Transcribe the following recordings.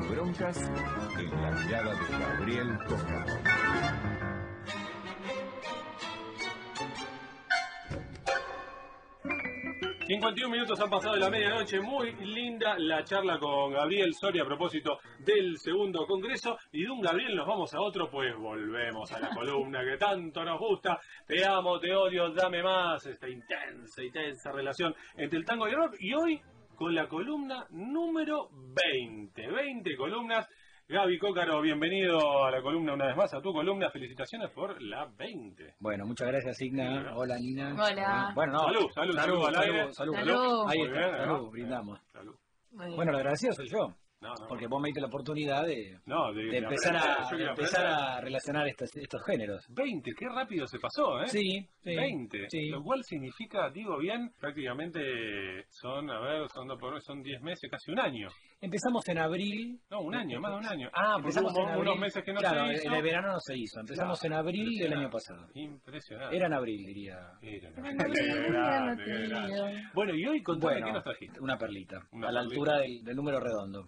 Escuchas en la mirada de Gabriel Tócaro. 51 minutos han pasado de la medianoche, muy linda la charla con Gabriel Soria a propósito del segundo congreso. Y de un Gabriel nos vamos a otro, pues volvemos a la columna que tanto nos gusta, te amo, te odio, dame más, esta intensa, intensa relación entre el tango y el rock. Y hoy con la columna número 20, 20 columnas Gaby Cócaro, bienvenido a la columna una vez más, a tu columna. Felicitaciones por la 20. Bueno, muchas gracias, Igna. Hola, Nina. Hola. Bueno, no. Salud, salud, salud, salud, Salud. Ahí Muy está, bien, salud, ¿no? brindamos. Salud. Bueno, lo agradecido soy yo, No, no, porque vos me diste la oportunidad de, no, de, de de empezar, aprender, a, de empezar a relacionar estos, estos géneros. 20, qué rápido se pasó, ¿eh? Sí, sí. 20, sí. lo cual significa, digo bien, prácticamente son, a ver, son, dos por- son 10 meses, casi un año. Empezamos en abril. No, un año, más de un año. Ah, porque Empezamos hubo abril. unos meses que no claro, se hizo. en el verano no se hizo. Empezamos Claro, en abril del año pasado. Impresionante. Era en abril, diría. Era, en abril. Bueno, y hoy contame Bueno, qué nos trajiste. una perlita. Una a la perlita. altura del, del número redondo.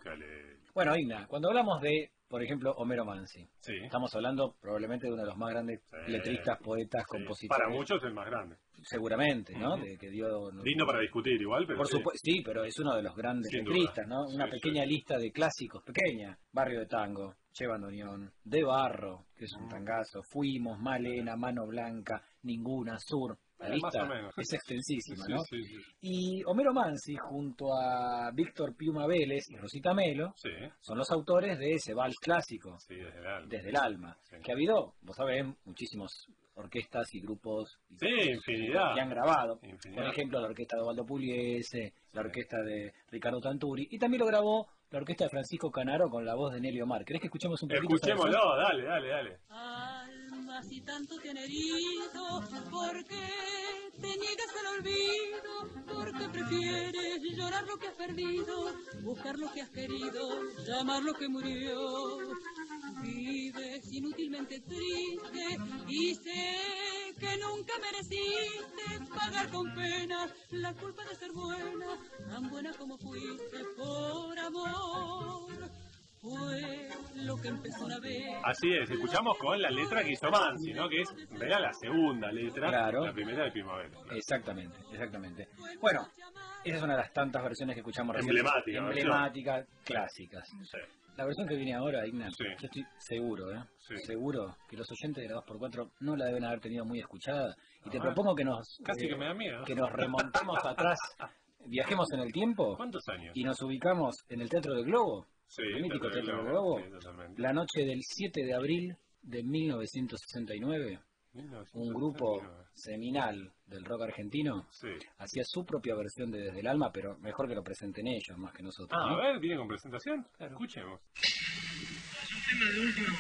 Bueno, Igna, cuando hablamos de, por ejemplo, Homero Mansi, Sí. estamos hablando probablemente de uno de los más grandes Sí. letristas, poetas, Sí. compositores. Para muchos el más grande. seguramente, ¿no? Ujú. De que dio no- Lindo para discutir igual, pero Por sí. supuesto, sí, pero es uno de los grandes Sin duda. letristas, ¿no? Una pequeña lista de clásicos, pequeña. Barrio de Tango, Che Bandoneón, De Barro, que es un Mm. tangazo, Fuimos, Malena, Mano Blanca, Ninguna, Sur. La Eh, más lista o menos. es extensísima, Sí, ¿no? sí, sí. Y Homero Mansi, junto a Víctor Piuma Vélez y Rosita Melo, Sí, son los autores de ese vals clásico, sí, desde el alma. Desde el Alma, Sí. que ha habido, vos sabés, muchísimos orquestas y grupos y- Sí, infinidad. que han grabado. Infinidad. Por ejemplo, la orquesta de Osvaldo Pugliese, la orquesta de Ricardo Tanturi, y también lo grabó la orquesta de Francisco Canaro con la voz de Nelio Mar. ¿Querés que escuchemos un poquito? Escuchémoslo, dale, dale, dale. Alma, si tanto te han herido, ¿por qué te niegas al olvido? ¿Por qué prefieres llorar lo que has perdido, buscar lo que has querido, llamar lo que murió? Vives inútilmente triste y sé que nunca mereciste pagar con pena la culpa de ser buena, tan buena como fuiste por amor. Fue lo que empezó una vez. Así es, escuchamos con la letra que hizo Mansi, ¿no? Que es, era la segunda letra, Claro. la primera de Primavera. Exactamente, exactamente. Bueno, esa es una de las tantas versiones que escuchamos recién. Emblemática Emblemáticas, clásicas. Sí. La versión que viene ahora, Ignacio, Sí. yo estoy seguro, ¿eh? Sí. Seguro que los oyentes de la 2x4 no la deben haber tenido muy escuchada. Y te propongo que nos, Casi eh, que me da miedo. que nos remontemos atrás, viajemos en el tiempo ¿Cuántos años? y nos ubicamos en el Teatro del Globo, Sí, el mítico Teatro del Globo, Globo, sí, totalmente. la noche del 7 de abril de 1969. Un 1969. grupo seminal del rock argentino Sí. hacía su propia versión de Desde el Alma, pero mejor que lo presenten ellos más que nosotros. Ah, ¿no? a ver, viene con presentación. Escuchemos. ¿1969?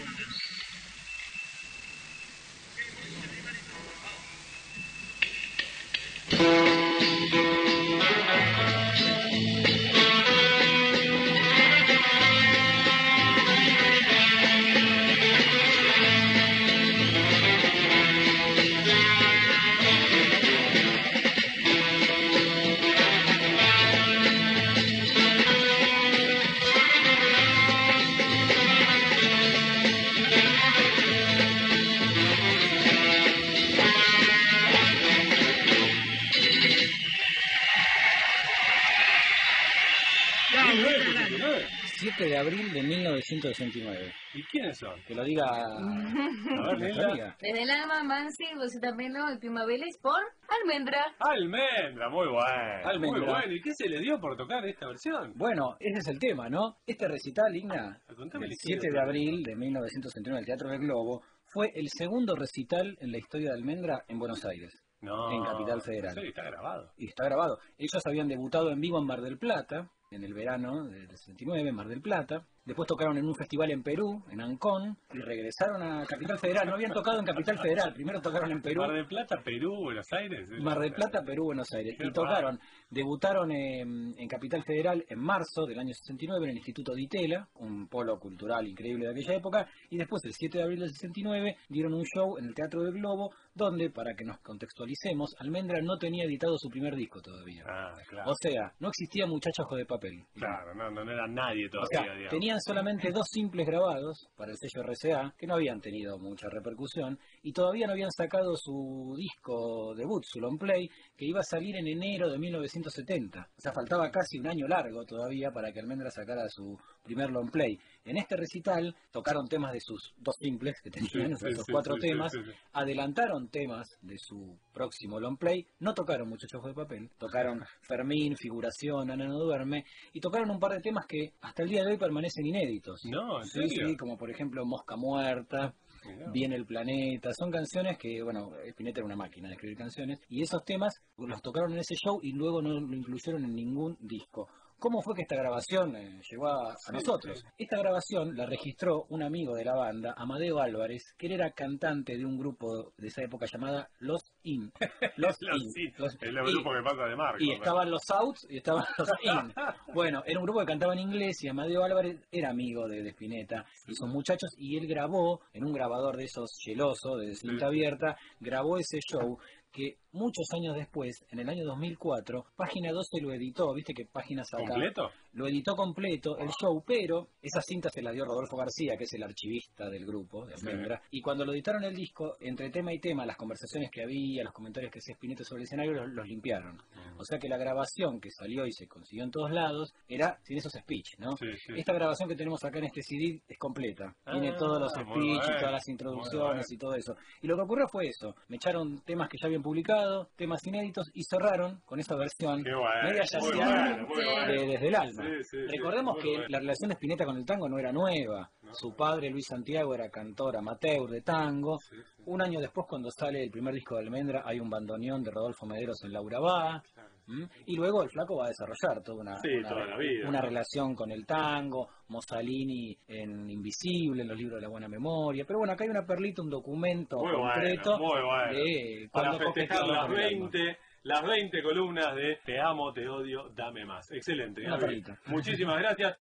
7 de abril de 1969. ¿Y quiénes son? Que lo diga A ver, amiga. Desde el alma, Mansi, Rosita Melo y Prima Vélez por Almendra. Almendra, muy bueno. Almendra. Muy bueno. ¿Y qué se le dio por tocar esta versión? Bueno, ese es el tema, ¿no? Este recital, Igna, Contame el la historia 7 de de abril de 1969 en el Teatro del Globo, fue el segundo recital en la historia de Almendra en Buenos Aires. No. En Capital Federal. Sí, está grabado. y está grabado. Ellos habían debutado en vivo en Mar del Plata, en el verano del 69, en Mar del Plata. Después tocaron en un festival en Perú, en Ancón, y regresaron a Capital Federal. No habían tocado en Capital Federal, primero tocaron en Perú. Mar del Plata, Perú, Buenos Aires. Mar del Plata, Perú, Buenos Aires. Y tocaron, debutaron en, en Capital Federal en marzo del año 69 en el Instituto Di Tella, un polo cultural increíble de aquella época, y después el 7 de abril del 69 dieron un show en el Teatro del Globo, donde, para que nos contextualicemos, Almendra no tenía editado su primer disco todavía. Ah, claro. O sea, no existía Muchachos de Papel. Claro, no, no, no era nadie O todavía, sea, digamos. Tenían solamente dos simples grabados para el sello RCA, que no habían tenido mucha repercusión, y todavía no habían sacado su disco debut, su long play, que iba a salir en enero de 1970. O sea, faltaba casi un año largo todavía para que Almendra sacara su primer long play. En este recital tocaron temas de sus dos simples que tenían, Sí, esos sí, cuatro sí, temas, adelantaron temas de su próximo long play, no tocaron Muchachos de Papel, tocaron Fermín, Figuración, Ana no duerme, y tocaron un par de temas que hasta el día de hoy permanecen inéditos. No, ¿en Sí, serio? sí, como por ejemplo Mosca Muerta. Viene el planeta, son canciones que, bueno, Spinetta era una máquina de escribir canciones, y esos temas los tocaron en ese show y luego no lo incluyeron en ningún disco. ¿Cómo fue que esta grabación eh, llegó a, a Sí, nosotros? sí. Esta grabación la registró un amigo de la banda, Amadeo Álvarez, que él era cantante de un grupo de esa época llamada Los In. Los, Los In. sí, Los el In. grupo que pasa de Marco. Y estaban los outs y estaban los in. Bueno, era un grupo que cantaba en inglés y Amadeo Álvarez era amigo de, de Spinetta y sus muchachos y él grabó en un grabador de esos chelosos de cinta Sí. abierta, grabó ese show que muchos años después, en el año 2004, Página 12 lo editó, viste que Página saca... ¿Completo? Lo editó completo el show, pero esa cinta se la dio Rodolfo García, que es el archivista del grupo de Sí. Almendra. Y cuando lo editaron el disco, entre tema y tema, las conversaciones que había, los comentarios que hacía Spinetta sobre el escenario, los, los limpiaron. O sea que la grabación que salió y se consiguió en todos lados era sin esos speech, ¿no? Sí, sí. Esta grabación que tenemos acá en este CD es completa. Ah, Tiene todos los speech y todas las introducciones bueno. y todo eso. Y lo que ocurrió fue eso. Me echaron temas que ya habían publicado, temas inéditos y cerraron con esa versión bueno, media bueno, bueno. de- desde el alma. Sí, sí, sí, Recordemos que la relación de Spinetta con el tango no era nueva. No. Su padre, Luis Santiago, era cantor amateur de tango. Un año después, cuando sale el primer disco de Almendra, hay un bandoneón de Rodolfo Mederos en Laura Bá. Y luego el flaco va a desarrollar toda una, Sí, una, toda la vida. una relación con el tango, Mussolini en Invisible, en los libros de la buena memoria. Pero bueno, acá hay una perlita, un documento Muy concreto bueno, muy bueno. de Para festejar las con el alma. 20, las 20 columnas de Te amo, te odio, dame más. Excelente. Una Gaby. perlita. Muchísimas gracias.